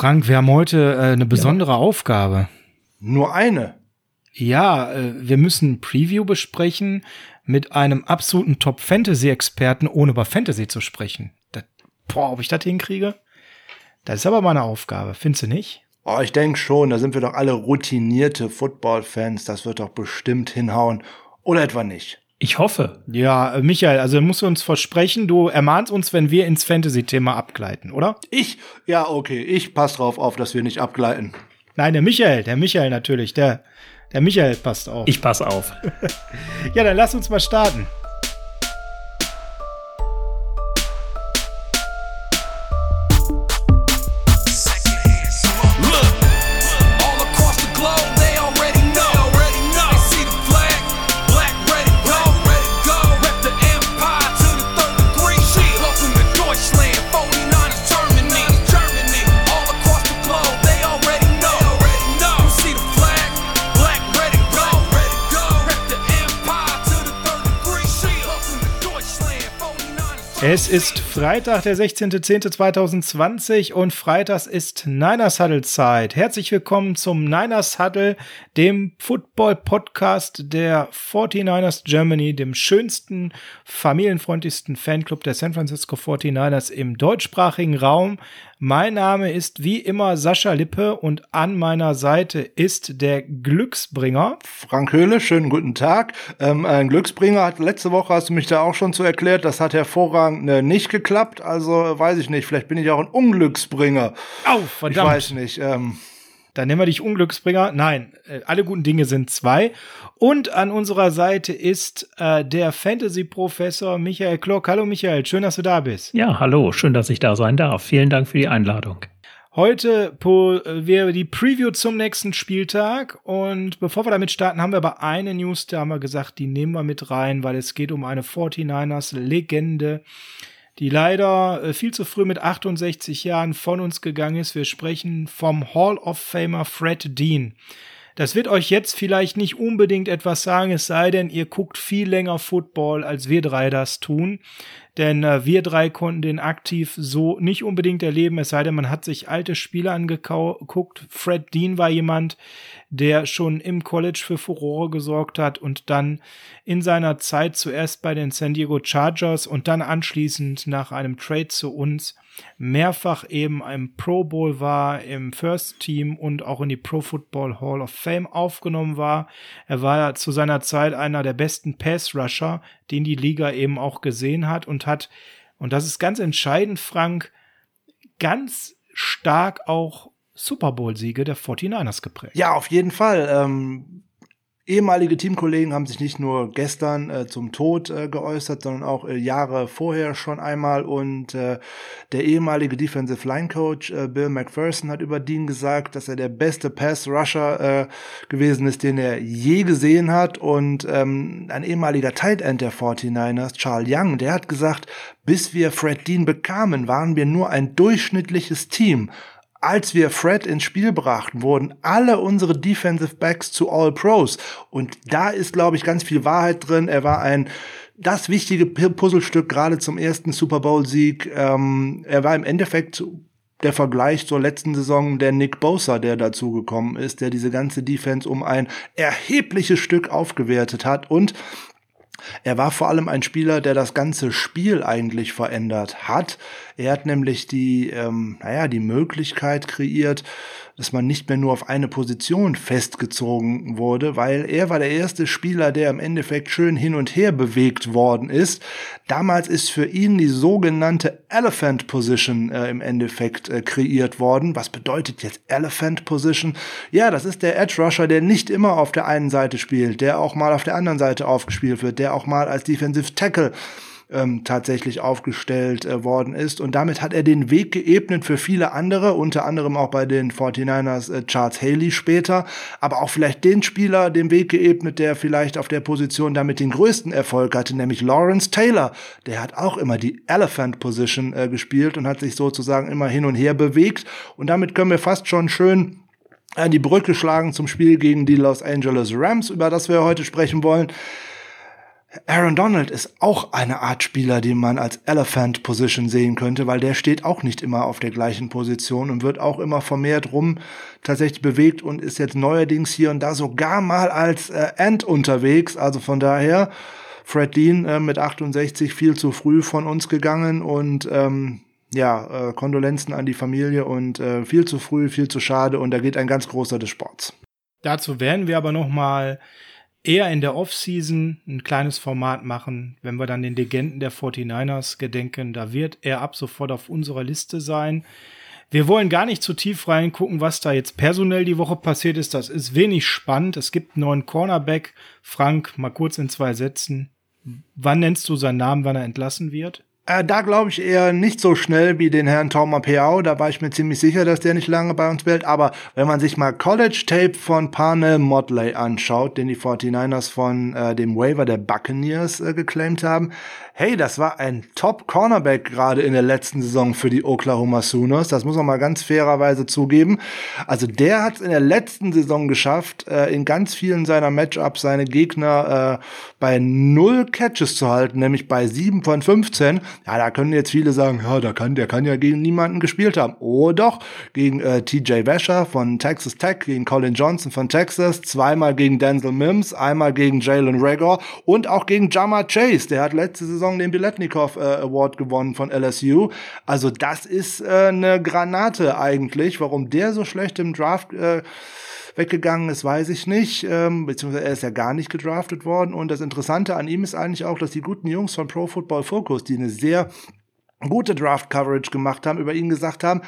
Frank, wir haben heute äh, eine besondere ja. Aufgabe. Nur eine? Ja, äh, wir müssen ein Preview besprechen mit einem absoluten Top-Fantasy-Experten, ohne über Fantasy zu sprechen. Das, boah, ob ich das hinkriege? Das ist aber meine Aufgabe, findest du nicht? Oh, ich denke schon, da sind wir doch alle routinierte Football-Fans, das wird doch bestimmt hinhauen. Oder etwa nicht? Ich hoffe. Ja, äh, Michael, also musst du uns versprechen, du ermahnst uns, wenn wir ins Fantasy-Thema abgleiten, oder? Ich? Ja, okay, ich pass drauf auf, dass wir nicht abgleiten. Nein, der Michael, der Michael natürlich, der, der Michael passt auf. Ich pass auf. ja, dann lass uns mal starten. Ist Freitag, der 16.10.2020 und freitags ist Niners Huddle Zeit. Herzlich willkommen zum Niners Huddle, dem Football Podcast der 49ers Germany, dem schönsten, familienfreundlichsten Fanclub der San Francisco 49ers im deutschsprachigen Raum. Mein Name ist wie immer Sascha Lippe und an meiner Seite ist der Glücksbringer. Frank Höhle, schönen guten Tag. Ähm, ein Glücksbringer hat letzte Woche, hast du mich da auch schon zu erklärt, das hat hervorragend äh, nicht geklappt. Also weiß ich nicht, vielleicht bin ich auch ein Unglücksbringer. Au, verdammt. Ich weiß nicht. Ähm, dann nennen wir dich Unglücksbringer. Nein, äh, alle guten Dinge sind zwei. Und an unserer Seite ist äh, der Fantasy-Professor Michael Klock. Hallo Michael, schön, dass du da bist. Ja, hallo, schön, dass ich da sein darf. Vielen Dank für die Einladung. Heute wäre die Preview zum nächsten Spieltag und bevor wir damit starten, haben wir aber eine News, da haben wir gesagt, die nehmen wir mit rein, weil es geht um eine 49ers Legende, die leider äh, viel zu früh mit 68 Jahren von uns gegangen ist. Wir sprechen vom Hall of Famer Fred Dean. Das wird euch jetzt vielleicht nicht unbedingt etwas sagen, es sei denn, ihr guckt viel länger Football, als wir drei das tun. Denn äh, wir drei konnten den aktiv so nicht unbedingt erleben, es sei denn, man hat sich alte Spiele angeguckt. Fred Dean war jemand, der schon im College für Furore gesorgt hat und dann in seiner Zeit zuerst bei den San Diego Chargers und dann anschließend nach einem Trade zu uns mehrfach eben im Pro Bowl war, im First Team und auch in die Pro Football Hall of Fame aufgenommen war. Er war zu seiner Zeit einer der besten Pass Rusher, den die Liga eben auch gesehen hat und hat, und das ist ganz entscheidend, Frank, ganz stark auch Super Bowl-Siege der 49ers geprägt. Ja, auf jeden Fall. Ähm, Ehemalige Teamkollegen haben sich nicht nur gestern äh, zum Tod äh, geäußert, sondern auch äh, Jahre vorher schon einmal. Und äh, der ehemalige Defensive Line Coach äh, Bill McPherson hat über Dean gesagt, dass er der beste Pass Rusher äh, gewesen ist, den er je gesehen hat. Und ähm, ein ehemaliger Tight End der 49ers, Charles Young, der hat gesagt, bis wir Fred Dean bekamen, waren wir nur ein durchschnittliches Team als wir Fred ins Spiel brachten, wurden alle unsere Defensive Backs zu All Pros. Und da ist, glaube ich, ganz viel Wahrheit drin. Er war ein das wichtige Puzzlestück gerade zum ersten Super Bowl-Sieg. Ähm, er war im Endeffekt der Vergleich zur letzten Saison der Nick Bosa, der dazugekommen ist, der diese ganze Defense um ein erhebliches Stück aufgewertet hat und er war vor allem ein Spieler, der das ganze Spiel eigentlich verändert hat. Er hat nämlich die, ähm, naja, die Möglichkeit kreiert, dass man nicht mehr nur auf eine Position festgezogen wurde, weil er war der erste Spieler, der im Endeffekt schön hin und her bewegt worden ist. Damals ist für ihn die sogenannte Elephant Position äh, im Endeffekt äh, kreiert worden. Was bedeutet jetzt Elephant Position? Ja, das ist der Edge Rusher, der nicht immer auf der einen Seite spielt, der auch mal auf der anderen Seite aufgespielt wird, der auch mal als Defensive Tackle ähm, tatsächlich aufgestellt äh, worden ist. Und damit hat er den Weg geebnet für viele andere, unter anderem auch bei den 49ers äh, Charles Haley später, aber auch vielleicht den Spieler den Weg geebnet, der vielleicht auf der Position damit den größten Erfolg hatte, nämlich Lawrence Taylor. Der hat auch immer die Elephant Position äh, gespielt und hat sich sozusagen immer hin und her bewegt. Und damit können wir fast schon schön die Brücke schlagen zum Spiel gegen die Los Angeles Rams, über das wir heute sprechen wollen. Aaron Donald ist auch eine Art Spieler, den man als Elephant Position sehen könnte, weil der steht auch nicht immer auf der gleichen Position und wird auch immer vermehrt rum tatsächlich bewegt und ist jetzt neuerdings hier und da sogar mal als äh, End unterwegs. Also von daher, Fred Dean äh, mit 68 viel zu früh von uns gegangen und ähm, ja, äh, Kondolenzen an die Familie und äh, viel zu früh, viel zu schade und da geht ein ganz großer des Sports. Dazu werden wir aber noch mal eher in der Offseason ein kleines Format machen, wenn wir dann den Legenden der 49ers gedenken. Da wird er ab sofort auf unserer Liste sein. Wir wollen gar nicht zu tief reingucken, was da jetzt personell die Woche passiert ist. Das ist wenig spannend. Es gibt einen neuen Cornerback. Frank, mal kurz in zwei Sätzen. Wann nennst du seinen Namen, wann er entlassen wird? Äh, da glaube ich eher nicht so schnell wie den Herrn Taumer Peau. Da war ich mir ziemlich sicher, dass der nicht lange bei uns wählt. Aber wenn man sich mal College Tape von Parnell Motley anschaut, den die 49ers von äh, dem Waiver der Buccaneers äh, geclaimed haben, hey, das war ein Top-Cornerback gerade in der letzten Saison für die Oklahoma Sooners. Das muss man mal ganz fairerweise zugeben. Also der hat es in der letzten Saison geschafft, äh, in ganz vielen seiner Matchups seine Gegner äh, bei null Catches zu halten, nämlich bei sieben von 15. Ja, da können jetzt viele sagen, ja, da kann, der kann ja gegen niemanden gespielt haben. Oh doch, gegen äh, TJ Washer von Texas Tech, gegen Colin Johnson von Texas, zweimal gegen Denzel Mims, einmal gegen Jalen Rager und auch gegen Jama Chase. Der hat letzte Saison Saison den Biletnikow äh, Award gewonnen von LSU. Also das ist äh, eine Granate eigentlich. Warum der so schlecht im Draft äh, weggegangen ist, weiß ich nicht. Ähm, beziehungsweise er ist ja gar nicht gedraftet worden. Und das Interessante an ihm ist eigentlich auch, dass die guten Jungs von Pro Football Focus, die eine sehr gute Draft-Coverage gemacht haben, über ihn gesagt haben,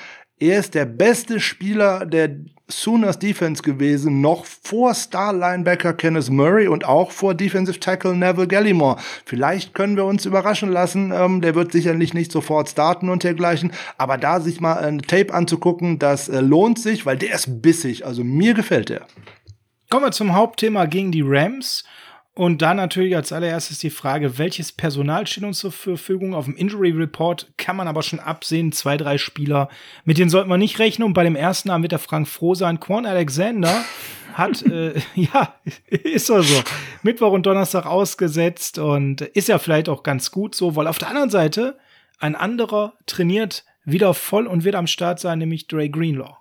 er ist der beste Spieler der Sooners Defense gewesen, noch vor Star Linebacker Kenneth Murray und auch vor Defensive Tackle Neville Gallimore. Vielleicht können wir uns überraschen lassen. Ähm, der wird sicherlich nicht sofort starten und dergleichen. Aber da sich mal ein Tape anzugucken, das äh, lohnt sich, weil der ist bissig. Also mir gefällt er. Kommen wir zum Hauptthema gegen die Rams. Und dann natürlich als allererstes die Frage, welches Personal steht uns zur Verfügung? Auf dem Injury Report kann man aber schon absehen, zwei, drei Spieler, mit denen sollten wir nicht rechnen. Und bei dem ersten Namen wird der Frank froh sein. Quan Alexander hat, äh, ja, ist so so, Mittwoch und Donnerstag ausgesetzt und ist ja vielleicht auch ganz gut so, weil auf der anderen Seite ein anderer trainiert wieder voll und wird am Start sein, nämlich Dre Greenlaw.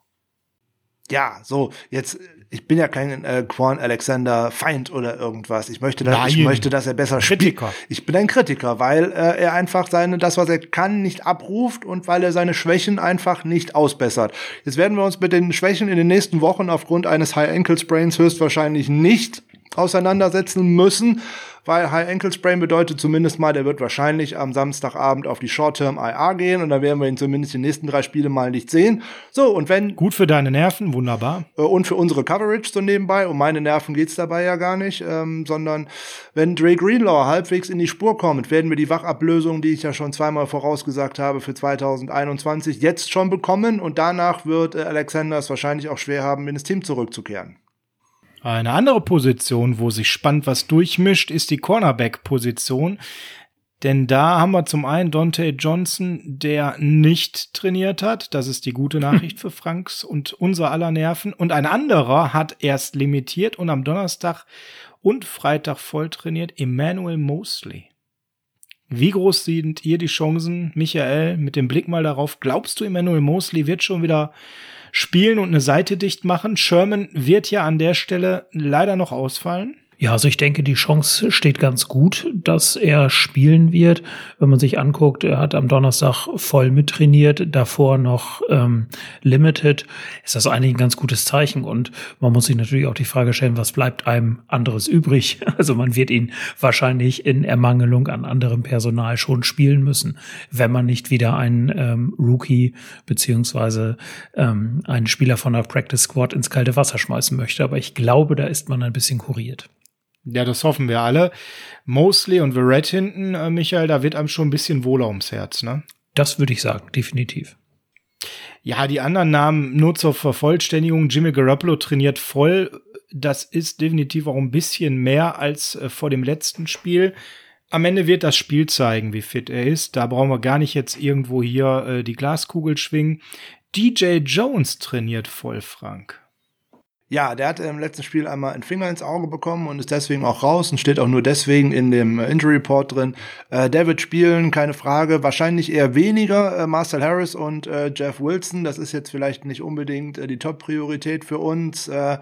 Ja, so, jetzt ich bin ja kein äh, Quan Alexander Feind oder irgendwas. Ich möchte, dass, ich möchte, dass er besser Kritiker. spielt. Ich bin ein Kritiker, weil äh, er einfach seine, das, was er kann, nicht abruft und weil er seine Schwächen einfach nicht ausbessert. Jetzt werden wir uns mit den Schwächen in den nächsten Wochen aufgrund eines High Ankle Sprains höchstwahrscheinlich nicht auseinandersetzen müssen weil High Ankle Sprain bedeutet zumindest mal, der wird wahrscheinlich am Samstagabend auf die Short-Term IR gehen und dann werden wir ihn zumindest die nächsten drei Spiele mal nicht sehen. So, und wenn. Gut für deine Nerven, wunderbar. Äh, und für unsere Coverage so nebenbei. Um meine Nerven geht's dabei ja gar nicht, ähm, sondern wenn Dre Greenlaw halbwegs in die Spur kommt, werden wir die Wachablösung, die ich ja schon zweimal vorausgesagt habe für 2021, jetzt schon bekommen und danach wird äh, Alexander es wahrscheinlich auch schwer haben, in das Team zurückzukehren. Eine andere Position, wo sich spannend was durchmischt, ist die Cornerback-Position. Denn da haben wir zum einen Dante Johnson, der nicht trainiert hat. Das ist die gute Nachricht für Franks und unser aller Nerven. Und ein anderer hat erst limitiert und am Donnerstag und Freitag voll trainiert. Emmanuel Mosley. Wie groß sind ihr die Chancen, Michael, mit dem Blick mal darauf? Glaubst du, Emmanuel Mosley wird schon wieder spielen und eine Seite dicht machen. Sherman wird ja an der Stelle leider noch ausfallen. Ja, also ich denke, die Chance steht ganz gut, dass er spielen wird. Wenn man sich anguckt, er hat am Donnerstag voll mittrainiert, davor noch ähm, limited, ist das eigentlich ein ganz gutes Zeichen. Und man muss sich natürlich auch die Frage stellen, was bleibt einem anderes übrig? Also man wird ihn wahrscheinlich in Ermangelung an anderem Personal schon spielen müssen, wenn man nicht wieder einen ähm, Rookie beziehungsweise ähm, einen Spieler von der Practice Squad ins kalte Wasser schmeißen möchte. Aber ich glaube, da ist man ein bisschen kuriert. Ja, das hoffen wir alle. Mosley und Verrett hinten, äh, Michael, da wird einem schon ein bisschen wohler ums Herz, ne? Das würde ich sagen, definitiv. Ja, die anderen Namen nur zur Vervollständigung. Jimmy Garoppolo trainiert voll. Das ist definitiv auch ein bisschen mehr als äh, vor dem letzten Spiel. Am Ende wird das Spiel zeigen, wie fit er ist. Da brauchen wir gar nicht jetzt irgendwo hier äh, die Glaskugel schwingen. DJ Jones trainiert voll, Frank. Ja, der hat im letzten Spiel einmal einen Finger ins Auge bekommen und ist deswegen auch raus und steht auch nur deswegen in dem äh, Injury Report drin. Äh, der wird spielen, keine Frage. Wahrscheinlich eher weniger äh, Marcel Harris und äh, Jeff Wilson. Das ist jetzt vielleicht nicht unbedingt äh, die Top-Priorität für uns. Äh,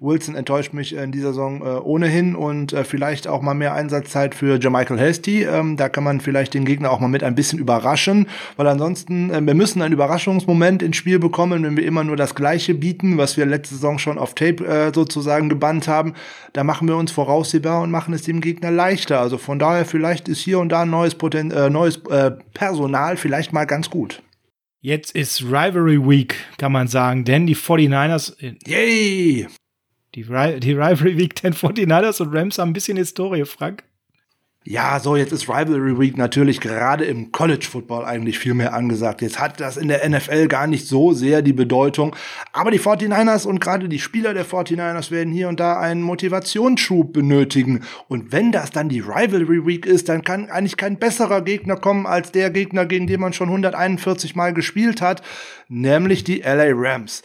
Wilson enttäuscht mich in dieser Saison äh, ohnehin und vielleicht auch mal mehr Einsatzzeit für Jermichael Hasty. Ähm, da kann man vielleicht den Gegner auch mal mit ein bisschen überraschen, weil ansonsten, wir müssen einen Überraschungsmoment ins Spiel bekommen, wenn wir immer nur das Gleiche bieten, was wir letzte Saison schon auf Tape äh, sozusagen gebannt haben, da machen wir uns voraussehbar und machen es dem Gegner leichter. Also von daher vielleicht ist hier und da neues, Poten äh, neues äh, Personal vielleicht mal ganz gut. Jetzt ist Rivalry Week, kann man sagen, denn die 49ers. Äh, Yay! Die, die Rivalry Week, denn 49ers und Rams haben ein bisschen Historie, Frank. Ja, so, jetzt ist Rivalry Week natürlich gerade im College Football eigentlich viel mehr angesagt. Jetzt hat das in der NFL gar nicht so sehr die Bedeutung. Aber die 49ers und gerade die Spieler der 49ers werden hier und da einen Motivationsschub benötigen. Und wenn das dann die Rivalry Week ist, dann kann eigentlich kein besserer Gegner kommen als der Gegner, gegen den man schon 141 Mal gespielt hat, nämlich die LA Rams.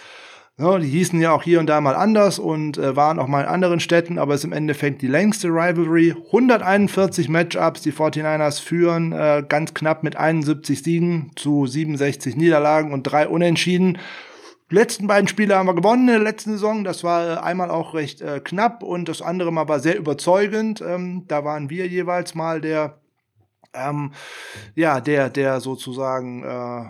Ja, die hießen ja auch hier und da mal anders und äh, waren auch mal in anderen Städten, aber es ist im Endeffekt die längste Rivalry. 141 Matchups, die 49ers führen äh, ganz knapp mit 71 Siegen zu 67 Niederlagen und drei Unentschieden. Die letzten beiden Spiele haben wir gewonnen in der letzten Saison. Das war äh, einmal auch recht äh, knapp und das andere Mal war sehr überzeugend. Ähm, da waren wir jeweils mal der, ähm, ja, der, der sozusagen äh,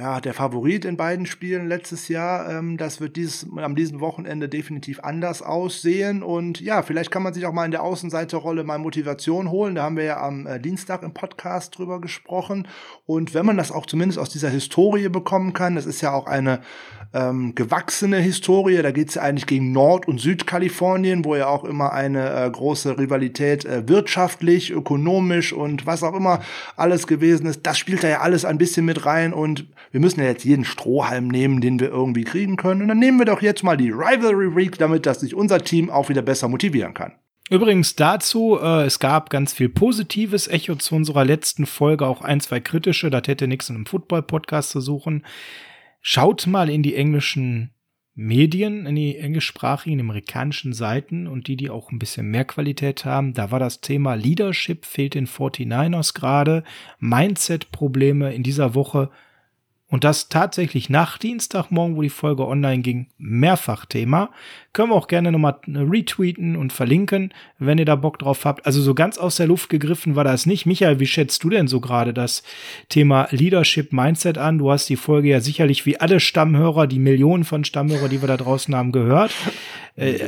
ja, der Favorit in beiden Spielen letztes Jahr. Ähm, das wird dieses, am diesem Wochenende definitiv anders aussehen. Und ja, vielleicht kann man sich auch mal in der Außenseiterrolle mal Motivation holen. Da haben wir ja am äh, Dienstag im Podcast drüber gesprochen. Und wenn man das auch zumindest aus dieser Historie bekommen kann, das ist ja auch eine ähm, gewachsene Historie. Da geht es ja eigentlich gegen Nord- und Südkalifornien, wo ja auch immer eine äh, große Rivalität äh, wirtschaftlich, ökonomisch und was auch immer alles gewesen ist. Das spielt da ja alles ein bisschen mit rein und wir müssen ja jetzt jeden Strohhalm nehmen, den wir irgendwie kriegen können. Und dann nehmen wir doch jetzt mal die Rivalry Week, damit dass sich unser Team auch wieder besser motivieren kann. Übrigens dazu, äh, es gab ganz viel positives Echo zu unserer letzten Folge, auch ein, zwei kritische, das hätte nichts in einem Football-Podcast zu suchen. Schaut mal in die englischen Medien, in die englischsprachigen amerikanischen Seiten und die, die auch ein bisschen mehr Qualität haben. Da war das Thema Leadership fehlt den 49ers gerade, Mindset-Probleme in dieser Woche und das tatsächlich nach Dienstagmorgen, wo die Folge online ging, mehrfach Thema. Können wir auch gerne nochmal retweeten und verlinken, wenn ihr da Bock drauf habt. Also so ganz aus der Luft gegriffen war das nicht. Michael, wie schätzt du denn so gerade das Thema Leadership Mindset an? Du hast die Folge ja sicherlich wie alle Stammhörer, die Millionen von Stammhörer, die wir da draußen haben, gehört. Äh,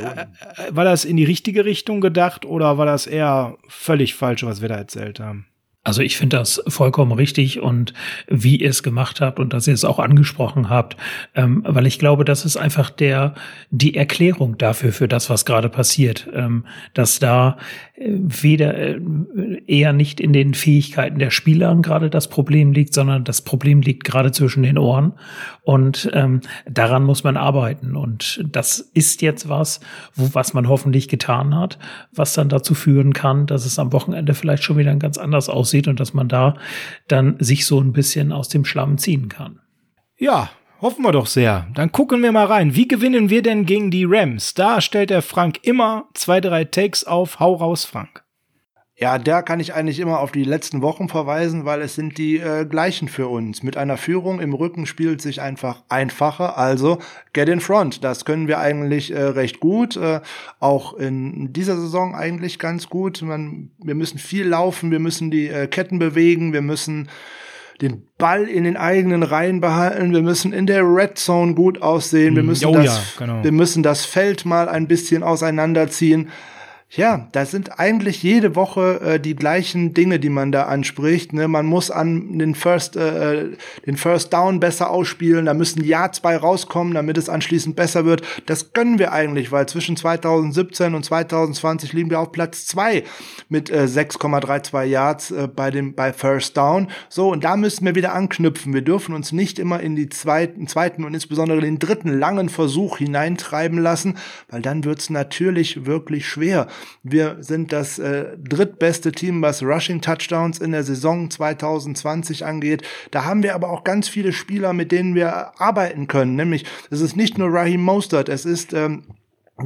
war das in die richtige Richtung gedacht oder war das eher völlig falsch, was wir da erzählt haben? Also ich finde das vollkommen richtig und wie ihr es gemacht habt und dass ihr es auch angesprochen habt, ähm, weil ich glaube, das ist einfach der die Erklärung dafür für das, was gerade passiert, ähm, dass da äh, weder äh, eher nicht in den Fähigkeiten der Spieler gerade das Problem liegt, sondern das Problem liegt gerade zwischen den Ohren und ähm, daran muss man arbeiten und das ist jetzt was, wo was man hoffentlich getan hat, was dann dazu führen kann, dass es am Wochenende vielleicht schon wieder ganz anders aussieht aussieht und dass man da dann sich so ein bisschen aus dem Schlamm ziehen kann. Ja, hoffen wir doch sehr. Dann gucken wir mal rein. Wie gewinnen wir denn gegen die Rams? Da stellt der Frank immer zwei, drei Takes auf. Hau raus, Frank. Ja, da kann ich eigentlich immer auf die letzten Wochen verweisen, weil es sind die äh, gleichen für uns. Mit einer Führung im Rücken spielt sich einfach einfacher. Also get in front. Das können wir eigentlich äh, recht gut. Äh, auch in dieser Saison eigentlich ganz gut. Man, wir müssen viel laufen, wir müssen die äh, Ketten bewegen, wir müssen den Ball in den eigenen Reihen behalten. Wir müssen in der Red Zone gut aussehen. Wir hm, müssen, oh, das, ja, genau. wir müssen das Feld mal ein bisschen auseinanderziehen. Ja, das sind eigentlich jede Woche äh, die gleichen Dinge, die man da anspricht. Ne? Man muss an den First, äh, äh den First Down besser ausspielen, da müssen Yards bei rauskommen, damit es anschließend besser wird. Das können wir eigentlich, weil zwischen 2017 und 2020 liegen wir auf Platz zwei mit äh, 6,32 Yards äh, bei dem bei First Down. So und da müssen wir wieder anknüpfen. Wir dürfen uns nicht immer in die zweiten, zweiten und insbesondere den dritten langen Versuch hineintreiben lassen, weil dann wird's natürlich wirklich schwer. Wir sind das äh, drittbeste Team, was Rushing Touchdowns in der Saison 2020 angeht. Da haben wir aber auch ganz viele Spieler, mit denen wir arbeiten können. Nämlich, es ist nicht nur Raheem Mostert, es ist ähm,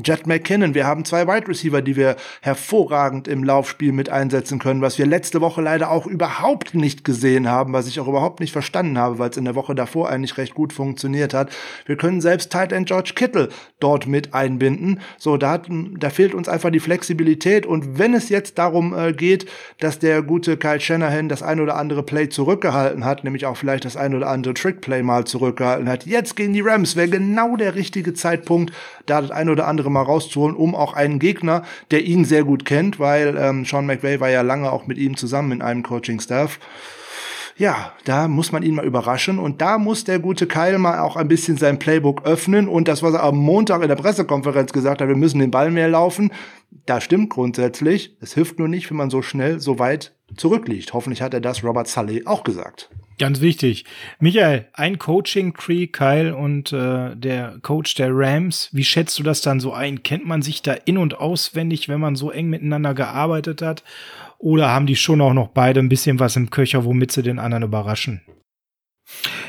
Jet McKinnon, wir haben zwei Wide Receiver, die wir hervorragend im Laufspiel mit einsetzen können, was wir letzte Woche leider auch überhaupt nicht gesehen haben, was ich auch überhaupt nicht verstanden habe, weil es in der Woche davor eigentlich recht gut funktioniert hat. Wir können selbst Tight End George Kittle dort mit einbinden. So, da, hat, da fehlt uns einfach die Flexibilität und wenn es jetzt darum äh, geht, dass der gute Kyle Shanahan das ein oder andere Play zurückgehalten hat, nämlich auch vielleicht das ein oder andere Trick Play mal zurückgehalten hat, jetzt gegen die Rams wäre genau der richtige Zeitpunkt, da das ein oder andere andere mal rauszuholen, um auch einen Gegner, der ihn sehr gut kennt, weil ähm, Sean McVay war ja lange auch mit ihm zusammen in einem Coaching-Staff. Ja, da muss man ihn mal überraschen und da muss der gute Kyle mal auch ein bisschen sein Playbook öffnen und das, was er am Montag in der Pressekonferenz gesagt hat, wir müssen den Ball mehr laufen, da stimmt grundsätzlich. Es hilft nur nicht, wenn man so schnell, so weit zurückliegt. Hoffentlich hat er das Robert Sully auch gesagt. Ganz wichtig. Michael, ein Coaching-Tree, Kyle und äh, der Coach der Rams, wie schätzt du das dann so ein? Kennt man sich da in- und auswendig, wenn man so eng miteinander gearbeitet hat? Oder haben die schon auch noch beide ein bisschen was im Köcher, womit sie den anderen überraschen?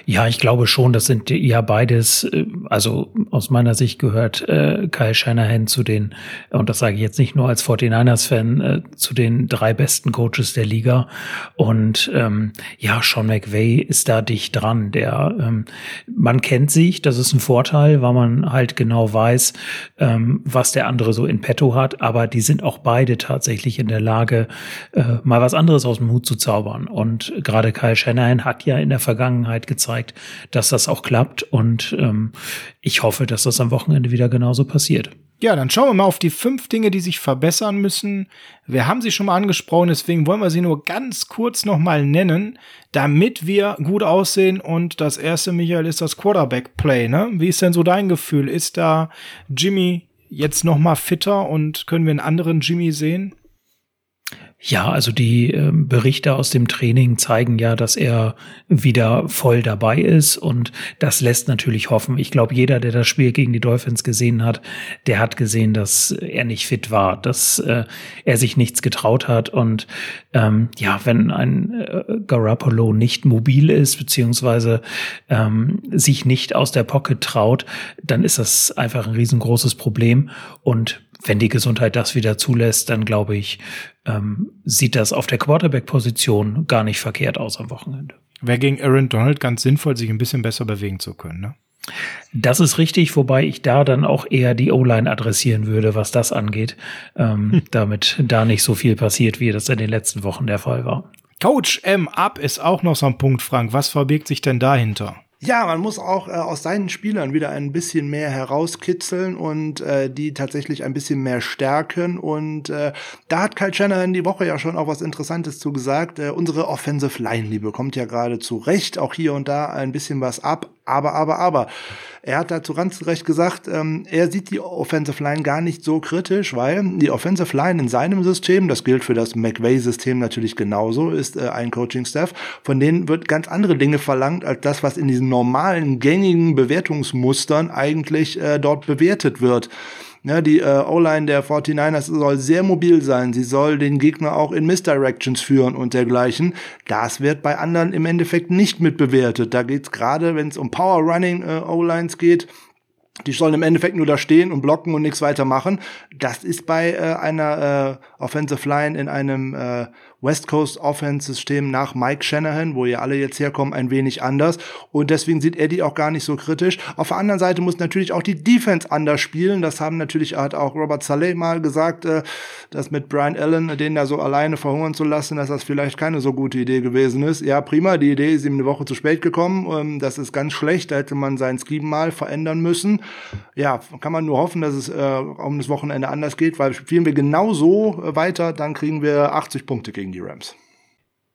Ja, ich glaube schon, das sind ja beides, äh, also aus meiner Sicht gehört äh, Kyle Shanahan zu den, und das sage ich jetzt nicht nur als 49ers-Fan, äh, zu den drei besten Coaches der Liga. Und ähm, ja, Sean McVay ist da dicht dran. Der, ähm, man kennt sich, das ist ein Vorteil, weil man halt genau weiß, ähm, was der andere so in petto hat, aber die sind auch beide tatsächlich in der Lage, äh, mal was anderes aus dem Hut zu zaubern. Und gerade Kyle Shanahan hat ja in der Vergangenheit gezeigt, gezeigt, dass das auch klappt. Und ähm, ich hoffe, dass das am Wochenende wieder genauso passiert. Ja, dann schauen wir mal auf die fünf Dinge, die sich verbessern müssen. Wir haben sie schon mal angesprochen, deswegen wollen wir sie nur ganz kurz nochmal nennen, damit wir gut aussehen. Und das erste, Michael, ist das Quarterback-Play. Ne? Wie ist denn so dein Gefühl? Ist da Jimmy jetzt nochmal fitter und können wir einen anderen Jimmy sehen? Ja, also die äh, Berichte aus dem Training zeigen ja, dass er wieder voll dabei ist und das lässt natürlich hoffen. Ich glaube, jeder, der das Spiel gegen die Dolphins gesehen hat, der hat gesehen, dass er nicht fit war, dass äh, er sich nichts getraut hat und ähm, ja, wenn ein äh, Garoppolo nicht mobil ist beziehungsweise ähm, sich nicht aus der Pocket traut, dann ist das einfach ein riesengroßes Problem und wenn die Gesundheit das wieder zulässt, dann glaube ich, ähm, sieht das auf der Quarterback-Position gar nicht verkehrt aus am Wochenende. Wäre gegen Aaron Donald ganz sinnvoll, sich ein bisschen besser bewegen zu können, ne? Das ist richtig, wobei ich da dann auch eher die O-Line adressieren würde, was das angeht, ähm, hm. damit da nicht so viel passiert, wie das in den letzten Wochen der Fall war. Coach M ab ist auch noch so ein Punkt, Frank. Was verbirgt sich denn dahinter? Ja, man muss auch äh, aus seinen Spielern wieder ein bisschen mehr herauskitzeln und äh, die tatsächlich ein bisschen mehr stärken. Und äh, da hat Kyle Shanahan die Woche ja schon auch was Interessantes zu gesagt. Äh, unsere Offensive Line, die bekommt ja gerade zu Recht auch hier und da ein bisschen was ab. Aber, aber, aber. Er hat dazu ganz recht gesagt, ähm, er sieht die Offensive Line gar nicht so kritisch, weil die Offensive Line in seinem System, das gilt für das McVay-System natürlich genauso, ist äh, ein Coaching-Staff, von denen wird ganz andere Dinge verlangt, als das, was in diesen normalen, gängigen Bewertungsmustern eigentlich äh, dort bewertet wird. Ja, die äh, O-Line der 49ers soll sehr mobil sein. Sie soll den Gegner auch in Misdirections führen und dergleichen. Das wird bei anderen im Endeffekt nicht mitbewertet. Da geht's gerade, wenn es um Power Running äh, O-Lines geht, die sollen im Endeffekt nur da stehen und blocken und nichts weiter machen. Das ist bei äh, einer äh, Offensive Line in einem äh, West Coast Offense System nach Mike Shanahan, wo ihr alle jetzt herkommen, ein wenig anders. Und deswegen sieht er die auch gar nicht so kritisch. Auf der anderen Seite muss natürlich auch die Defense anders spielen. Das haben natürlich hat auch Robert Saleh mal gesagt, äh, dass mit Brian Allen den da so alleine verhungern zu lassen, dass das vielleicht keine so gute Idee gewesen ist. Ja, prima. Die Idee ist ihm eine Woche zu spät gekommen. Ähm, das ist ganz schlecht. Da hätte man sein Scheme mal verändern müssen. Ja, kann man nur hoffen, dass es äh, um das Wochenende anders geht, weil spielen wir genau so weiter, dann kriegen wir 80 Punkte gegen gegen die Rams.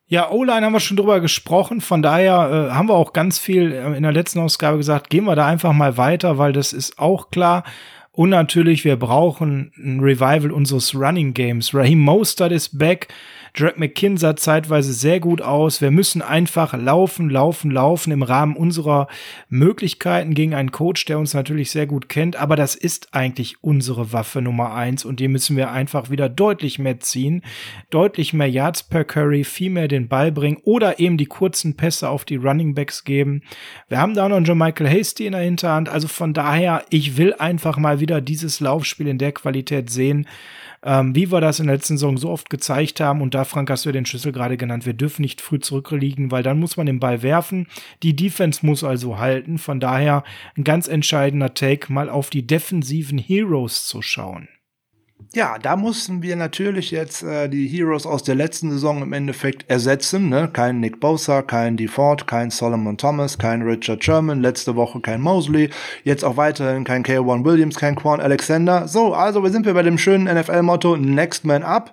Ja, O-Line haben wir schon drüber gesprochen. Von daher äh, haben wir auch ganz viel äh, in der letzten Ausgabe gesagt, gehen wir da einfach mal weiter, weil das ist auch klar. Und natürlich, wir brauchen ein Revival unseres Running Games. Raheem Mostert ist back. Drake McKinn sah zeitweise sehr gut aus. Wir müssen einfach laufen, laufen, laufen im Rahmen unserer Möglichkeiten gegen einen Coach, der uns natürlich sehr gut kennt. Aber das ist eigentlich unsere Waffe Nummer eins und die müssen wir einfach wieder deutlich mehr ziehen, deutlich mehr Yards per Curry, viel mehr den Ball bringen oder eben die kurzen Pässe auf die Running Backs geben. Wir haben da noch einen John Michael Hasty in der Hinterhand. Also von daher, ich will einfach mal wieder dieses Laufspiel in der Qualität sehen, ähm, wie wir das in der letzten Saison so oft gezeigt haben. Und da, Frank, hast du ja den Schlüssel gerade genannt. Wir dürfen nicht früh zurückliegen, weil dann muss man den Ball werfen. Die Defense muss also halten. Von daher ein ganz entscheidender Take, mal auf die defensiven Heroes zu schauen. Ja, da mussten wir natürlich jetzt äh, die Heroes aus der letzten Saison im Endeffekt ersetzen. Ne? Kein Nick Bosa, kein DeFord, kein Solomon Thomas, kein Richard Sherman, letzte Woche kein Mosley, jetzt auch weiterhin kein K1 Williams, kein Quan Alexander. So, also wir sind wir bei dem schönen NFL-Motto Next Man Up.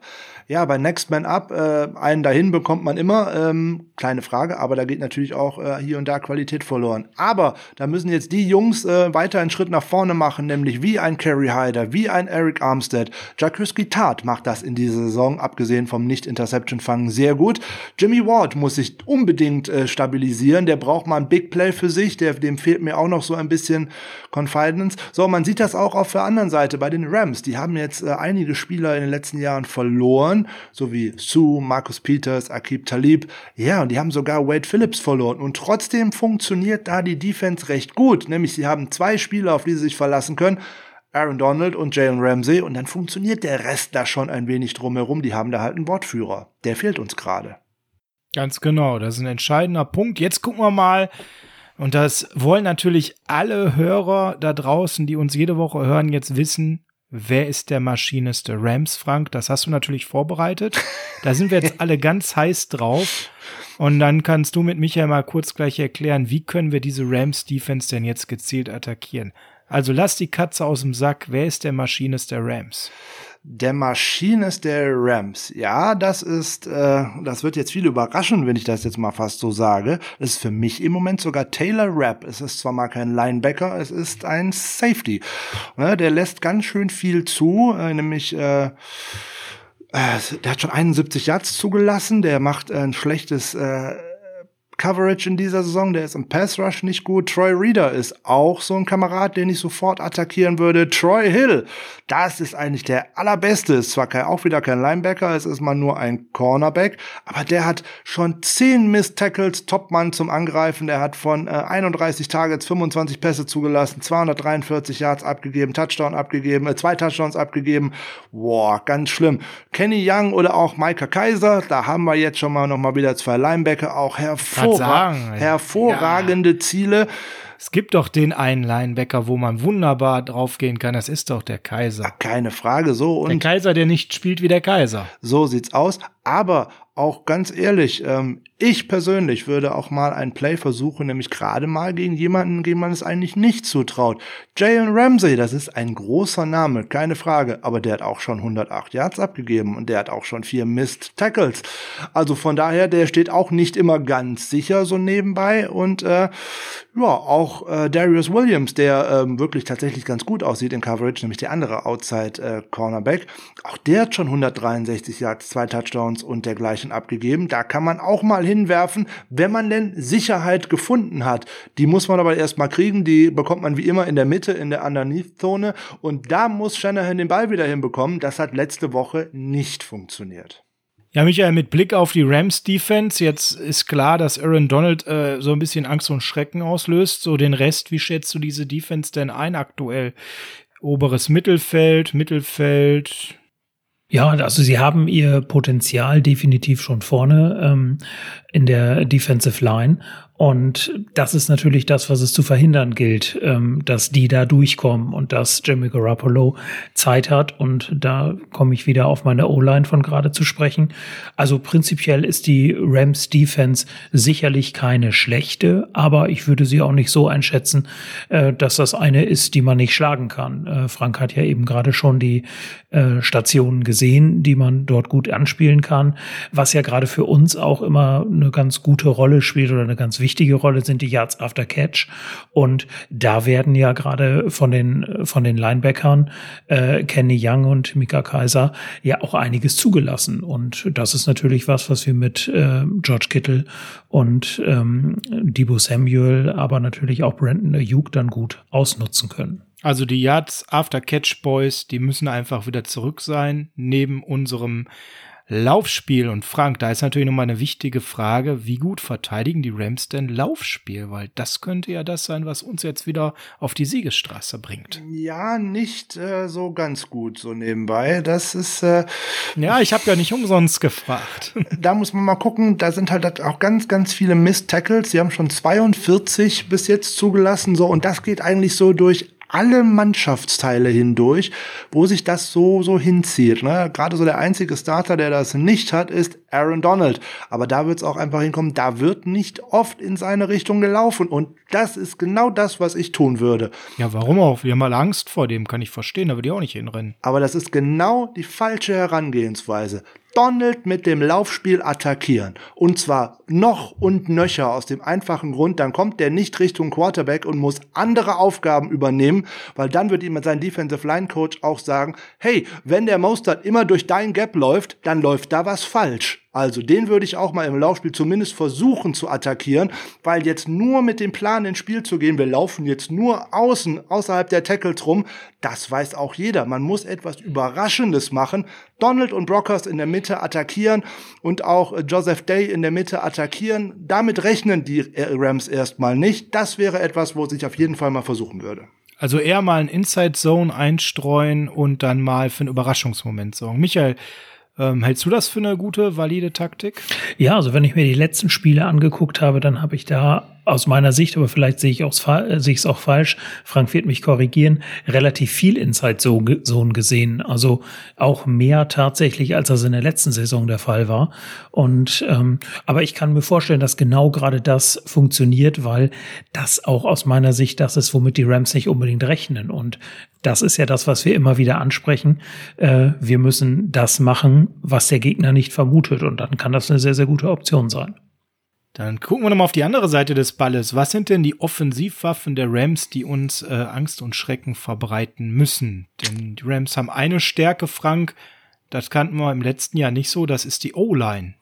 Ja, bei Next Man Up, äh, einen dahin bekommt man immer. Ähm, kleine Frage, aber da geht natürlich auch äh, hier und da Qualität verloren. Aber da müssen jetzt die Jungs äh, weiter einen Schritt nach vorne machen, nämlich wie ein Kerry Hyder, wie ein Eric Armstead. Jakuski Tart macht das in dieser Saison, abgesehen vom Nicht-Interception-Fangen, sehr gut. Jimmy Ward muss sich unbedingt äh, stabilisieren. Der braucht mal ein Big Play für sich. Der, dem fehlt mir auch noch so ein bisschen Confidence. So, man sieht das auch auf der anderen Seite bei den Rams. Die haben jetzt äh, einige Spieler in den letzten Jahren verloren verloren, so wie Sue, Marcus Peters, Akib Talib. Ja, und die haben sogar Wade Phillips verloren. Und trotzdem funktioniert da die Defense recht gut. Nämlich sie haben zwei Spieler, auf die sie sich verlassen können. Aaron Donald und Jalen Ramsey und dann funktioniert der Rest da schon ein wenig drumherum. Die haben da halt einen Wortführer. Der fehlt uns gerade. Ganz genau, das ist ein entscheidender Punkt. Jetzt gucken wir mal, und das wollen natürlich alle Hörer da draußen, die uns jede Woche hören, jetzt wissen, Wer ist der Maschinist der Rams, Frank? Das hast du natürlich vorbereitet. Da sind wir jetzt alle ganz heiß drauf. Und dann kannst du mit Michael mal kurz gleich erklären, wie können wir diese Rams Defense denn jetzt gezielt attackieren? Also lass die Katze aus dem Sack. Wer ist der Maschinist der Rams? Der Maschinist der Rams. Ja, das ist, äh, das wird jetzt viele überraschen, wenn ich das jetzt mal fast so sage. Das ist für mich im Moment sogar Taylor Rapp. Es ist zwar mal kein Linebacker, es ist ein Safety. Ja, der lässt ganz schön viel zu, äh, nämlich äh, äh der hat schon 71 Yards zugelassen, der macht ein schlechtes äh, Coverage in dieser Saison, der ist im Pass Rush nicht gut. Troy Reader ist auch so ein Kamerad, den ich sofort attackieren würde. Troy Hill, das ist eigentlich der allerbeste. Ist zwar kein, auch wieder kein Linebacker, es ist mal nur ein Cornerback, aber der hat schon 10 Miss Tackles, Topmann zum Angreifen. Der hat von äh, 31 Targets 25 Pässe zugelassen, 243 Yards abgegeben, Touchdown abgegeben, äh, zwei Touchdowns abgegeben. Boah, ganz schlimm. Kenny Young oder auch Micah Kaiser, da haben wir jetzt schon mal noch mal wieder zwei Linebacker, auch hervorragend sagen, hervorragende ja. Ziele. Es gibt doch den einen Linebacker, wo man wunderbar draufgehen kann. Das ist doch der Kaiser. Keine Frage, so. Und der Kaiser, der nicht spielt wie der Kaiser. So sieht's aus. Aber auch ganz ehrlich, ähm, ich persönlich würde auch mal ein Play versuchen, nämlich gerade mal gegen jemanden, gegen man es eigentlich nicht zutraut. Jalen Ramsey, das ist ein großer Name, keine Frage, aber der hat auch schon 108 Yards abgegeben und der hat auch schon vier Missed Tackles. Also von daher, der steht auch nicht immer ganz sicher so nebenbei und äh, ja, auch äh, Darius Williams, der ähm, wirklich tatsächlich ganz gut aussieht in Coverage, nämlich der andere Outside äh, Cornerback, auch der hat schon 163 Yards, zwei Touchdowns und dergleichen abgegeben. Da kann man auch mal hinwerfen, wenn man denn Sicherheit gefunden hat. Die muss man aber erstmal kriegen, die bekommt man wie immer in der Mitte, in der Underneath-Zone und da muss Shanahan den Ball wieder hinbekommen. Das hat letzte Woche nicht funktioniert. Ja, Michael, mit Blick auf die Rams Defense, jetzt ist klar, dass Aaron Donald äh, so ein bisschen Angst und Schrecken auslöst. So den Rest, wie schätzt du diese Defense denn ein aktuell? Oberes Mittelfeld, Mittelfeld, ja, also sie haben ihr Potenzial definitiv schon vorne ähm, in der Defensive Line und das ist natürlich das, was es zu verhindern gilt, ähm, dass die da durchkommen und dass Jimmy Garoppolo Zeit hat. Und da komme ich wieder auf meine O-Line von gerade zu sprechen. Also prinzipiell ist die Rams Defense sicherlich keine schlechte, aber ich würde sie auch nicht so einschätzen, äh, dass das eine ist, die man nicht schlagen kann. Äh, Frank hat ja eben gerade schon die äh, Stationen gesehen, die man dort gut anspielen kann, was ja gerade für uns auch immer eine ganz gute Rolle spielt oder eine ganz wichtige Rolle sind die Yards after Catch. Und da werden ja gerade von den, von den Linebackern äh, Kenny Young und Mika Kaiser ja auch einiges zugelassen. Und das ist natürlich was, was wir mit äh, George Kittle und ähm, Debo Samuel, aber natürlich auch Brandon Ayuk dann gut ausnutzen können. Also die Yards After Catch Boys, die müssen einfach wieder zurück sein, neben unserem Laufspiel. Und Frank, da ist natürlich nochmal eine wichtige Frage, wie gut verteidigen die Rams denn Laufspiel? Weil das könnte ja das sein, was uns jetzt wieder auf die Siegesstraße bringt. Ja, nicht äh, so ganz gut so nebenbei. Das ist. Äh, ja, ich habe ja nicht umsonst gefragt. Da muss man mal gucken, da sind halt auch ganz, ganz viele Miss-Tackles. Sie haben schon 42 bis jetzt zugelassen, so, und das geht eigentlich so durch alle Mannschaftsteile hindurch, wo sich das so, so hinzieht. Ne? Gerade so der einzige Starter, der das nicht hat, ist Aaron Donald. Aber da wird es auch einfach hinkommen, da wird nicht oft in seine Richtung gelaufen. Und das ist genau das, was ich tun würde. Ja, warum auch? Wir haben mal Angst vor dem, kann ich verstehen, da würde ich auch nicht hinrennen. Aber das ist genau die falsche Herangehensweise. Donald mit dem Laufspiel attackieren. Und zwar noch und nöcher aus dem einfachen Grund, dann kommt der nicht Richtung Quarterback und muss andere Aufgaben übernehmen, weil dann wird ihm sein Defensive Line Coach auch sagen, hey, wenn der Mostert immer durch dein Gap läuft, dann läuft da was falsch. Also den würde ich auch mal im Laufspiel zumindest versuchen zu attackieren, weil jetzt nur mit dem Plan ins Spiel zu gehen, wir laufen jetzt nur außen, außerhalb der Tackles rum, das weiß auch jeder. Man muss etwas Überraschendes machen. Donald und Brockers in der Mitte attackieren und auch äh, Joseph Day in der Mitte attackieren. Damit rechnen die Rams erstmal nicht. Das wäre etwas, wo ich auf jeden Fall mal versuchen würde. Also eher mal ein Inside Zone einstreuen und dann mal für einen Überraschungsmoment sorgen. Michael, ähm, hältst du das für eine gute, valide Taktik? Ja, also wenn ich mir die letzten Spiele angeguckt habe, dann habe ich da aus meiner Sicht, aber vielleicht sehe ich es auch falsch, Frank wird mich korrigieren, relativ viel Inside Zone gesehen. Also auch mehr tatsächlich, als das in der letzten Saison der Fall war. Und ähm, aber ich kann mir vorstellen, dass genau gerade das funktioniert, weil das auch aus meiner Sicht das ist, womit die Rams nicht unbedingt rechnen. Und das ist ja das, was wir immer wieder ansprechen. Äh, wir müssen das machen, was der Gegner nicht vermutet. Und dann kann das eine sehr, sehr gute Option sein. Dann gucken wir nochmal auf die andere Seite des Balles. Was sind denn die Offensivwaffen der Rams, die uns äh, Angst und Schrecken verbreiten müssen? Denn die Rams haben eine Stärke, Frank, das kannten wir im letzten Jahr nicht so, das ist die O-Line.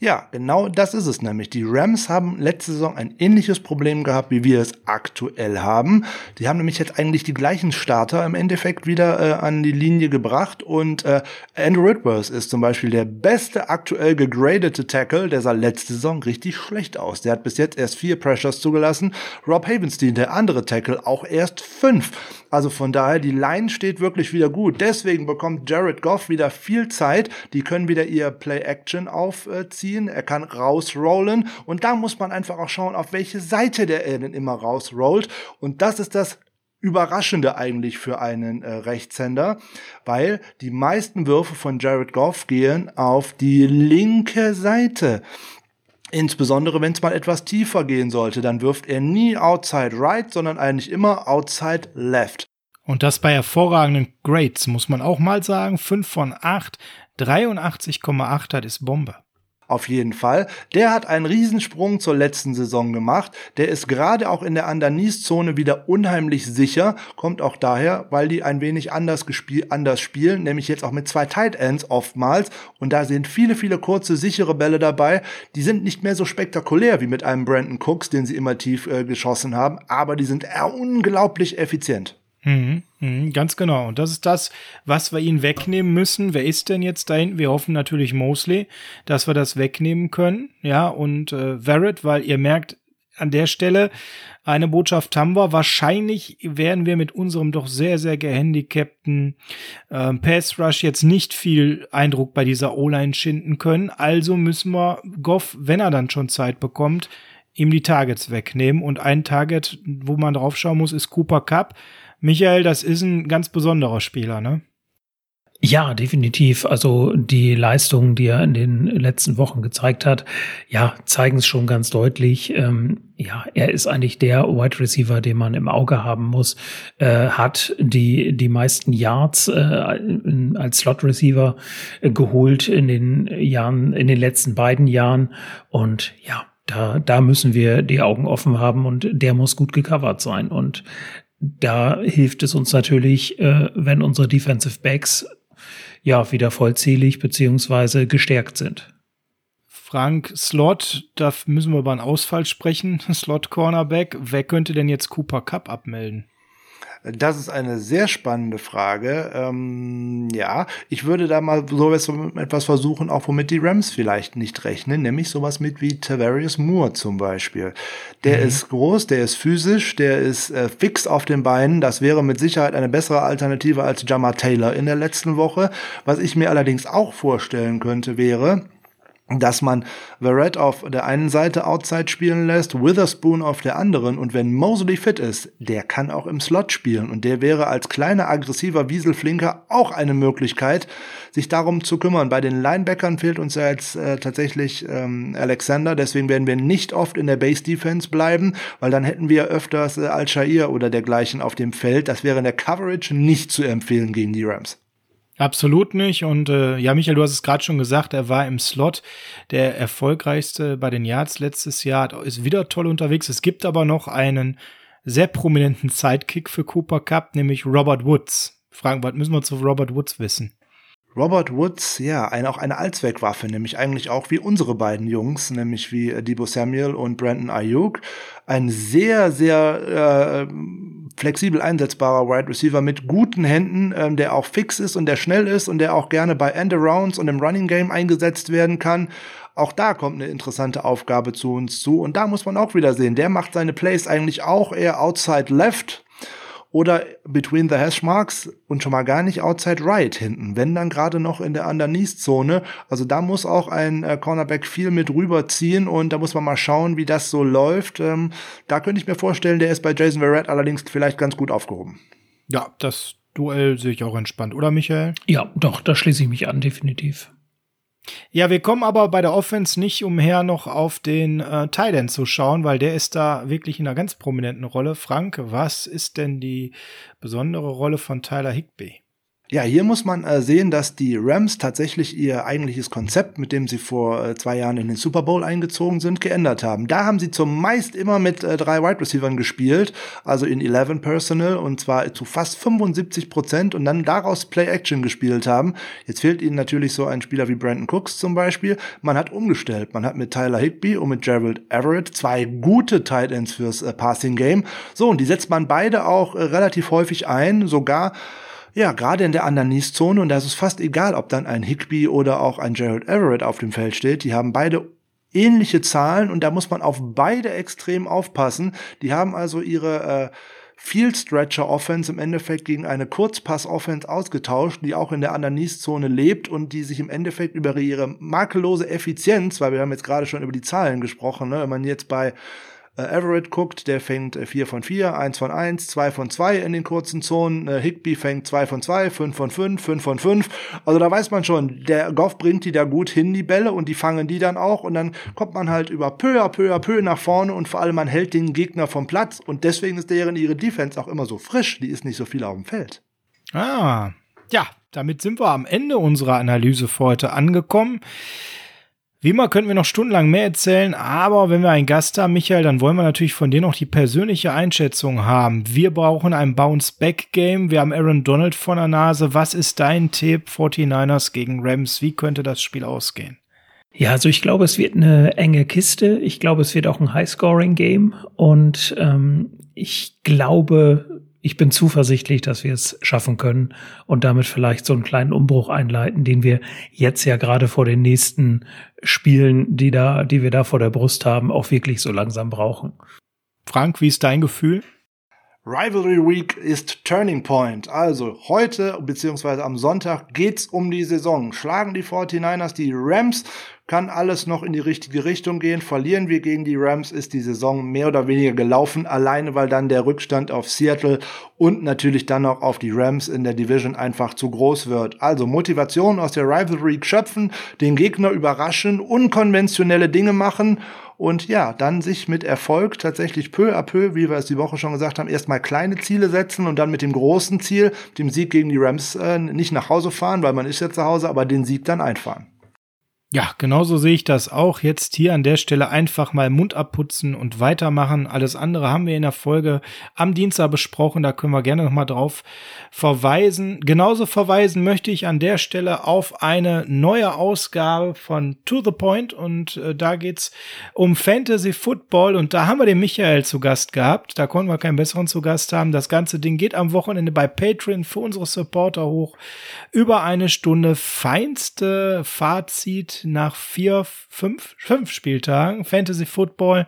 Ja, genau das ist es nämlich. Die Rams haben letzte Saison ein ähnliches Problem gehabt, wie wir es aktuell haben. Die haben nämlich jetzt eigentlich die gleichen Starter im Endeffekt wieder äh, an die Linie gebracht und äh, Andrew Whitworth ist zum Beispiel der beste aktuell gegradete Tackle, der sah letzte Saison richtig schlecht aus. Der hat bis jetzt erst vier Pressures zugelassen. Rob Havenstein, der andere Tackle, auch erst fünf. Also von daher, die Line steht wirklich wieder gut. Deswegen bekommt Jared Goff wieder viel Zeit. Die können wieder ihr Play-Action aufziehen. Er kann rausrollen. Und da muss man einfach auch schauen, auf welche Seite der er denn immer rausrollt. Und das ist das Überraschende eigentlich für einen äh, Rechtshänder, weil die meisten Würfe von Jared Goff gehen auf die linke Seite. Insbesondere wenn es mal etwas tiefer gehen sollte, dann wirft er nie outside right, sondern eigentlich immer outside left. Und das bei hervorragenden Grades, muss man auch mal sagen. 5 von 8, 83,8 hat ist Bombe. Auf jeden Fall. Der hat einen Riesensprung zur letzten Saison gemacht. Der ist gerade auch in der Underneath-Zone wieder unheimlich sicher. Kommt auch daher, weil die ein wenig anders, gespiel anders spielen, nämlich jetzt auch mit zwei Tight Ends oftmals. Und da sind viele, viele kurze, sichere Bälle dabei. Die sind nicht mehr so spektakulär wie mit einem Brandon Cooks, den sie immer tief äh, geschossen haben, aber die sind unglaublich effizient. Mhm, mhm, ganz genau. Und das ist das, was wir ihnen wegnehmen müssen. Wer ist denn jetzt da hinten? Wir hoffen natürlich Mosley, dass wir das wegnehmen können. Ja, und äh, Verrett, weil ihr merkt, an der Stelle eine Botschaft haben wir. Wahrscheinlich werden wir mit unserem doch sehr, sehr gehandicapten äh, Pass Rush jetzt nicht viel Eindruck bei dieser O-Line schinden können. Also müssen wir Goff, wenn er dann schon Zeit bekommt, ihm die Targets wegnehmen. Und ein Target, wo man drauf schauen muss, ist Cooper Cup Michael, das ist ein ganz besonderer Spieler, ne? Ja, definitiv. Also die Leistungen, die er in den letzten Wochen gezeigt hat, ja, zeigen es schon ganz deutlich. Ähm, ja, er ist eigentlich der Wide Receiver, den man im Auge haben muss. Äh, hat die die meisten Yards äh, als Slot Receiver geholt in den Jahren, in den letzten beiden Jahren. Und ja, Da, da müssen wir die Augen offen haben und der muss gut gecovert sein. Und da hilft es uns natürlich, äh, wenn unsere Defensive Backs ja wieder vollzählig beziehungsweise gestärkt sind. Frank Slot, da müssen wir über einen Ausfall sprechen. Slot Cornerback. Wer könnte denn jetzt Cooper Cup abmelden? Das ist eine sehr spannende Frage. Ähm, ja, ich würde da mal so etwas versuchen, auch womit die Rams vielleicht nicht rechnen, nämlich sowas mit wie Tavarius Moore zum Beispiel. Der mhm. ist groß, der ist physisch, der ist äh, fix auf den Beinen. Das wäre mit Sicherheit eine bessere Alternative als Jamar Taylor in der letzten Woche. Was ich mir allerdings auch vorstellen könnte, wäre, dass man Verrett auf der einen Seite Outside spielen lässt, Witherspoon auf der anderen und wenn Mosley fit ist, der kann auch im Slot spielen und der wäre als kleiner aggressiver Wieselflinker auch eine Möglichkeit, sich darum zu kümmern. Bei den Linebackern fehlt uns ja jetzt äh, tatsächlich ähm, Alexander, deswegen werden wir nicht oft in der Base Defense bleiben, weil dann hätten wir öfters äh, Al-Shair oder dergleichen auf dem Feld. Das wäre in der Coverage nicht zu empfehlen gegen die Rams. Absolut nicht. Und äh, ja, Michael, du hast es gerade schon gesagt, er war im Slot der erfolgreichste bei den Yards letztes Jahr, ist wieder toll unterwegs. Es gibt aber noch einen sehr prominenten Sidekick für Cooper Cup, nämlich Robert Woods. Fragen, was müssen wir zu Robert Woods wissen? Robert Woods, ja, ein, auch eine Allzweckwaffe, nämlich eigentlich auch wie unsere beiden Jungs, nämlich wie äh, Debo Samuel und Brandon Ayuk. Ein sehr, sehr äh, flexibel einsetzbarer Wide Receiver mit guten Händen, ähm, der auch fix ist und der schnell ist und der auch gerne bei Endarounds und im Running Game eingesetzt werden kann. Auch da kommt eine interessante Aufgabe zu uns zu. Und da muss man auch wieder sehen, der macht seine Plays eigentlich auch eher outside left oder between the hash marks und schon mal gar nicht outside right hinten, wenn dann gerade noch in der Underneath-Zone. Also da muss auch ein äh, Cornerback viel mit rüberziehen und da muss man mal schauen, wie das so läuft. Ähm, da könnte ich mir vorstellen, der ist bei Jason Verrett allerdings vielleicht ganz gut aufgehoben. Ja, das Duell sehe ich auch entspannt, oder Michael? Ja, doch, da schließe ich mich an, definitiv. Ja, wir kommen aber bei der Offense nicht umher, noch auf den äh, Titan zu schauen, weil der ist da wirklich in einer ganz prominenten Rolle. Frank, was ist denn die besondere Rolle von Tyler Higby? Ja, hier muss man äh, sehen, dass die Rams tatsächlich ihr eigentliches Konzept, mit dem sie vor äh, zwei Jahren in den Super Bowl eingezogen sind, geändert haben. Da haben sie zumeist immer mit äh, drei Wide Receivers gespielt, also in 11 Personal und zwar zu fast 75 Prozent und dann daraus Play Action gespielt haben. Jetzt fehlt ihnen natürlich so ein Spieler wie Brandon Cooks zum Beispiel. Man hat umgestellt. Man hat mit Tyler Higby und mit Gerald Everett zwei gute Tight Ends fürs äh, Passing Game. So, und die setzt man beide auch äh, relativ häufig ein, sogar ja, gerade in der Underneath-Zone, und da ist es fast egal, ob dann ein Higby oder auch ein Gerald Everett auf dem Feld steht, die haben beide ähnliche Zahlen und da muss man auf beide extrem aufpassen. Die haben also ihre äh, Field Stretcher Offense im Endeffekt gegen eine Kurzpass Offense ausgetauscht, die auch in der Underneath-Zone lebt und die sich im Endeffekt über ihre makellose Effizienz, weil wir haben jetzt gerade schon über die Zahlen gesprochen, ne, wenn man jetzt bei Everett guckt, der fängt äh, 4 von 4, 1 von 1, 2 von 2 in den kurzen Zonen. Äh, Higby fängt 2 von 2, 5 von 5, 5 von 5. Also da weiß man schon, der Goff bringt die da gut hin, die Bälle, und die fangen die dann auch. Und dann kommt man halt über peu à peu à peu nach vorne und vor allem man hält den Gegner vom Platz. Und deswegen ist deren ihre Defense auch immer so frisch. Die ist nicht so viel auf dem Feld. Ah, ja, damit sind wir am Ende unserer Analyse für heute angekommen. Wie immer könnten wir noch stundenlang mehr erzählen, aber wenn wir einen Gast haben, Michael, dann wollen wir natürlich von dir noch die persönliche Einschätzung haben. Wir brauchen ein Bounce-Back-Game. Wir haben Aaron Donald vor der Nase. Was ist dein Tipp 49ers gegen Rams? Wie könnte das Spiel ausgehen? Ja, also ich glaube, es wird eine enge Kiste. Ich glaube, es wird auch ein High-Scoring-Game. Und ähm, ich glaube, ich bin zuversichtlich, dass wir es schaffen können und damit vielleicht so einen kleinen Umbruch einleiten, den wir jetzt ja gerade vor den nächsten Spielen, die da, die wir da vor der Brust haben, auch wirklich so langsam brauchen. Frank, wie ist dein Gefühl? Rivalry Week ist Turning Point. Also heute beziehungsweise am Sonntag geht's um die Saison. Schlagen die 49ers die Rams, kann alles noch in die richtige Richtung gehen. Verlieren wir gegen die Rams, ist die Saison mehr oder weniger gelaufen, alleine weil dann der Rückstand auf Seattle und natürlich dann noch auf die Rams in der Division einfach zu groß wird. Also Motivation aus der Rivalry schöpfen, den Gegner überraschen, unkonventionelle Dinge machen und ja, dann sich mit Erfolg tatsächlich peu à peu, wie wir es die Woche schon gesagt haben, erstmal kleine Ziele setzen und dann mit dem großen Ziel, dem Sieg gegen die Rams, äh, nicht nach Hause fahren, weil man ist ja zu Hause, aber den Sieg dann einfahren. Ja, genauso sehe ich das auch. Jetzt hier an der Stelle einfach mal Mund abputzen und weitermachen. Alles andere haben wir in der Folge am Dienstag besprochen. Da können wir gerne nochmal drauf verweisen. Genauso verweisen möchte ich an der Stelle auf eine neue Ausgabe von To the Point. Und äh, da geht's um Fantasy Football. Und da haben wir den Michael zu Gast gehabt. Da konnten wir keinen besseren zu Gast haben. Das ganze Ding geht am Wochenende bei Patreon für unsere Supporter hoch. Über eine Stunde feinste Fazit nach vier, fünf, fünf Spieltagen Fantasy Football.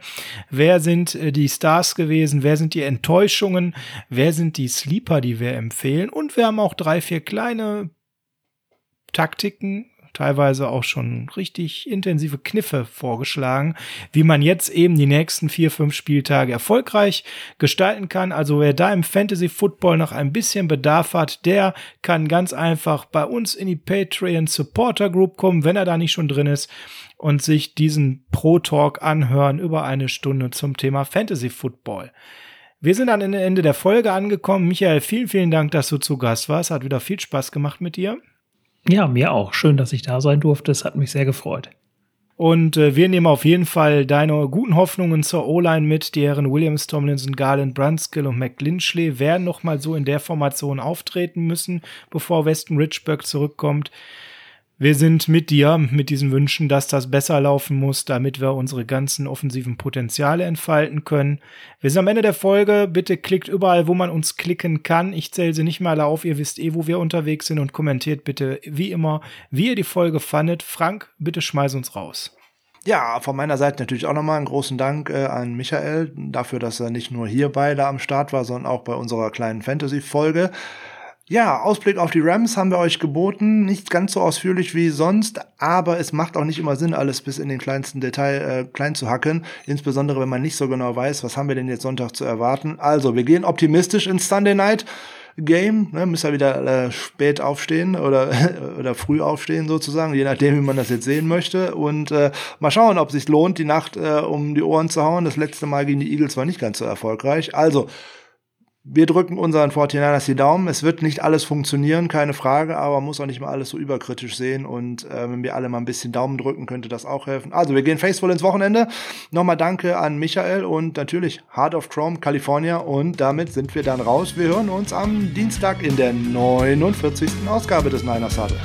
Wer sind äh, die Stars gewesen? Wer sind die Enttäuschungen? Wer sind die Sleeper, die wir empfehlen? Und wir haben auch drei, vier kleine Taktiken, teilweise auch schon richtig intensive Kniffe vorgeschlagen, wie man jetzt eben die nächsten vier, fünf Spieltage erfolgreich gestalten kann. Also wer da im Fantasy Football noch ein bisschen Bedarf hat, der kann ganz einfach bei uns in die Patreon Supporter Group kommen, wenn er da nicht schon drin ist und sich diesen Pro Talk anhören über eine Stunde zum Thema Fantasy Football. Wir sind an Ende der Folge angekommen. Michael, vielen, vielen Dank, dass du zu Gast warst. Hat wieder viel Spaß gemacht mit dir. Ja, mir auch. Schön, dass ich da sein durfte. Es hat mich sehr gefreut. Und äh, wir nehmen auf jeden Fall deine guten Hoffnungen zur O-Line mit. Die Herren Williams, Tomlinson, Garland, Brunskill und McLinchley werden noch mal so in der Formation auftreten müssen, bevor Weston Richburg zurückkommt. Wir sind mit dir, mit diesen Wünschen, dass das besser laufen muss, damit wir unsere ganzen offensiven Potenziale entfalten können. Wir sind am Ende der Folge. Bitte klickt überall, wo man uns klicken kann. Ich zähle sie nicht mal auf. Ihr wisst eh, wo wir unterwegs sind und kommentiert bitte wie immer, wie ihr die Folge fandet. Frank, bitte schmeiß uns raus. Ja, von meiner Seite natürlich auch nochmal einen großen Dank äh, an Michael dafür, dass er nicht nur hier beide am Start war, sondern auch bei unserer kleinen Fantasy-Folge. Ja, Ausblick auf die Rams haben wir euch geboten. Nicht ganz so ausführlich wie sonst, aber es macht auch nicht immer Sinn, alles bis in den kleinsten Detail äh, klein zu hacken. Insbesondere, wenn man nicht so genau weiß, was haben wir denn jetzt Sonntag zu erwarten. Also, wir gehen optimistisch ins Sunday Night. Game, ne, müsst ihr wieder äh, spät aufstehen oder, oder früh aufstehen sozusagen, je nachdem, wie man das jetzt sehen möchte. Und äh, mal schauen, ob es sich lohnt, die Nacht äh, um die Ohren zu hauen. Das letzte Mal gegen die Eagles war nicht ganz so erfolgreich. Also, wir drücken unseren 49ers die Daumen. Es wird nicht alles funktionieren, keine Frage, aber man muss auch nicht mal alles so überkritisch sehen. Und äh, wenn wir alle mal ein bisschen Daumen drücken, könnte das auch helfen. Also, wir gehen faithful ins Wochenende. Nochmal danke an Michael und natürlich Heart of Chrome, California. Und damit sind wir dann raus. Wir hören uns am Dienstag in der 49. Ausgabe des Niners Huddle.